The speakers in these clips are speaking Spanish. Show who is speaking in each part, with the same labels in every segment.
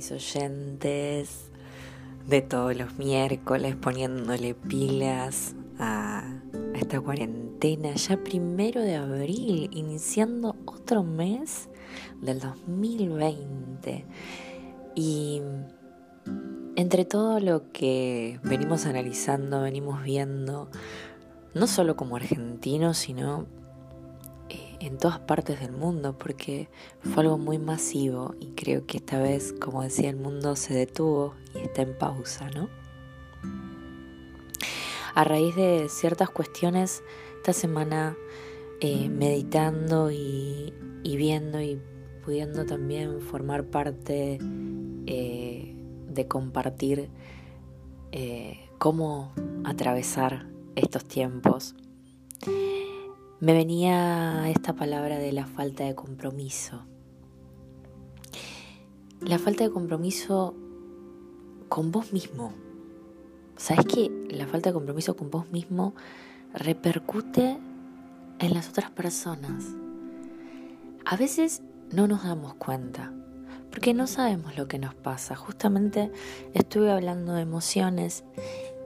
Speaker 1: mis oyentes de todos los miércoles poniéndole pilas a, esta cuarentena ya primero de abril, iniciando otro mes del 2020. Y entre todo lo que venimos analizando, venimos viendo, no solo como argentinos, sino en todas partes del mundo porque fue algo muy masivo y creo que esta vez, como decía, el mundo se detuvo y está en pausa, ¿no? A raíz de ciertas cuestiones, esta semana eh, meditando y, viendo y pudiendo también formar parte eh, de compartir eh, cómo atravesar estos tiempos me venía esta palabra de la falta de compromiso. La falta de compromiso con vos mismo. ¿Sabes que la falta de compromiso con vos mismo repercute en las otras personas? A veces no nos damos cuenta, porque no sabemos lo que nos pasa. Justamente estuve hablando de emociones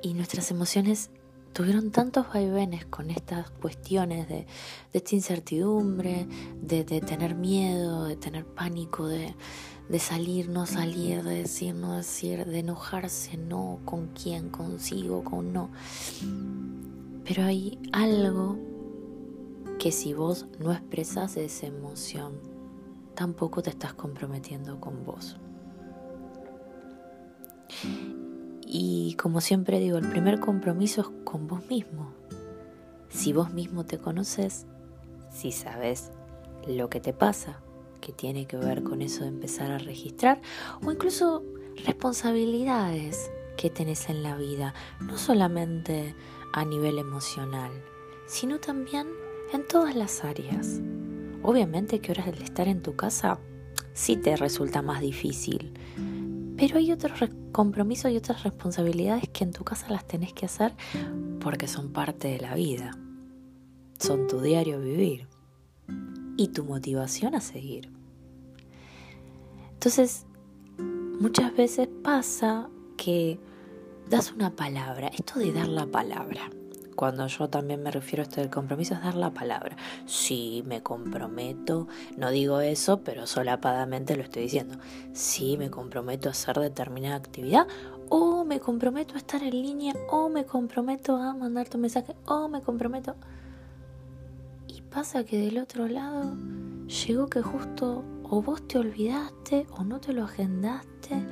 Speaker 1: y nuestras emociones tuvieron tantos vaivenes con estas cuestiones de, esta incertidumbre, de, tener miedo, de tener pánico, de, de salir, no salir, de decir, no decir, de enojarse, no, con quién, consigo, con no. Pero hay algo que si vos no expresas esa emoción, tampoco te estás comprometiendo con vos. Y como siempre digo, el primer compromiso es con vos mismo. Si vos mismo te conoces, si sabes lo que te pasa, que tiene que ver con eso de empezar a registrar, o incluso responsabilidades que tenés en la vida, no solamente a nivel emocional, sino también en todas las áreas. Obviamente que ahora el estar en tu casa sí te resulta más difícil, pero hay otros compromisos y otras responsabilidades que en tu casa las tenés que hacer porque son parte de la vida. Son tu diario vivir y tu motivación a seguir. Entonces, muchas veces pasa que das una palabra, esto de dar la palabra. Cuando yo también me refiero a esto del compromiso es dar la palabra. Sí, me comprometo, no digo eso, pero solapadamente lo estoy diciendo. Sí, me comprometo a hacer determinada actividad, o me comprometo a estar en línea, o me comprometo a mandarte un mensaje, o me comprometo. Y pasa que del otro lado llegó que justo o vos te olvidaste, o no te lo agendaste,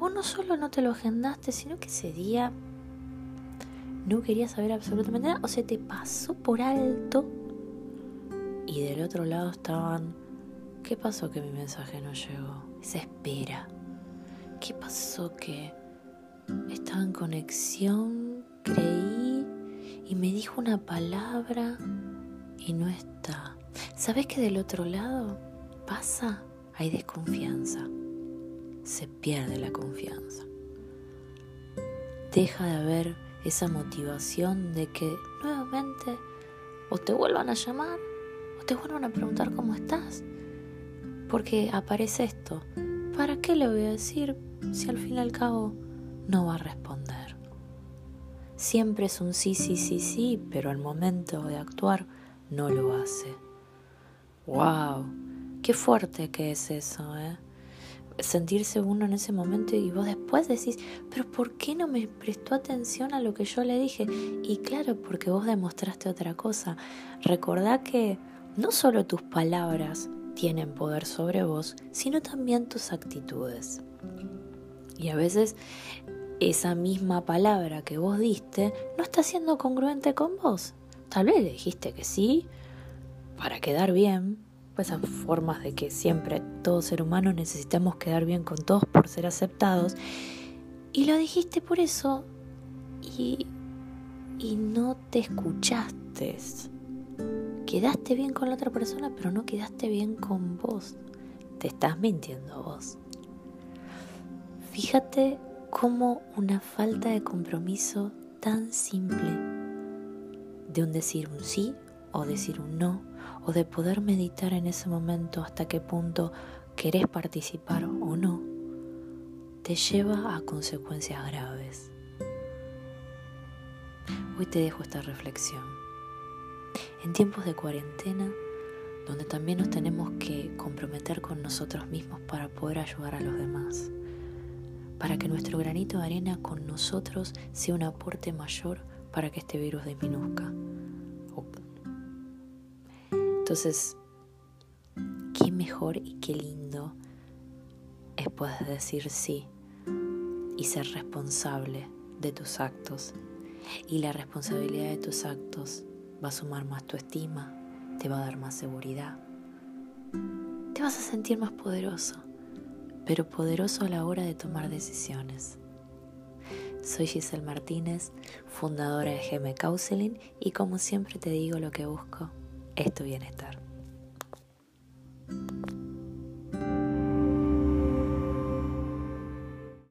Speaker 1: o no solo no te lo agendaste, sino que ese día no quería saber absolutamente nada, o se te pasó por alto. Y del otro lado estaban, ¿qué pasó que mi mensaje no llegó? Esa espera. ¿Qué pasó que estaba en conexión, creí y me dijo una palabra y no está? ¿Sabes que del otro lado pasa? Hay desconfianza. Se pierde la confianza. Deja de haber esa motivación de que nuevamente o te vuelvan a llamar o te vuelvan a preguntar cómo estás. Porque aparece esto. ¿Para qué le voy a decir si al fin y al cabo no va a responder? Siempre es un sí, sí, sí, sí, pero al momento de actuar no lo hace. ¡Wow! Qué fuerte que es eso, ¿eh? Sentirse uno en ese momento y vos después decís, pero ¿por qué no me prestó atención a lo que yo le dije? Y claro, porque vos demostraste otra cosa. Recordá que no solo tus palabras tienen poder sobre vos, sino también tus actitudes. Y a veces esa misma palabra que vos diste no está siendo congruente con vos. Tal vez le dijiste que sí para quedar bien, pues formas de que siempre todo ser humano necesitamos quedar bien con todos por ser aceptados. Y lo dijiste por eso y, y no te escuchaste. Quedaste bien con la otra persona, pero no quedaste bien con vos. Te estás mintiendo vos. Fíjate cómo una falta de compromiso tan simple de un decir un sí o decir un no o de poder meditar en ese momento hasta qué punto querés participar o no, te lleva a consecuencias graves. Hoy te dejo esta reflexión. En tiempos de cuarentena, donde también nos tenemos que comprometer con nosotros mismos para poder ayudar a los demás, para que nuestro granito de arena con nosotros sea un aporte mayor para que este virus disminuzca. Entonces, qué mejor y qué lindo es poder decir sí y ser responsable de tus actos. Y la responsabilidad de tus actos va a sumar más tu estima, te va a dar más seguridad. Te vas a sentir más poderoso, pero poderoso a la hora de tomar decisiones. Soy Giselle Martínez, fundadora de GM Counseling y como siempre te digo lo que busco es tu bienestar.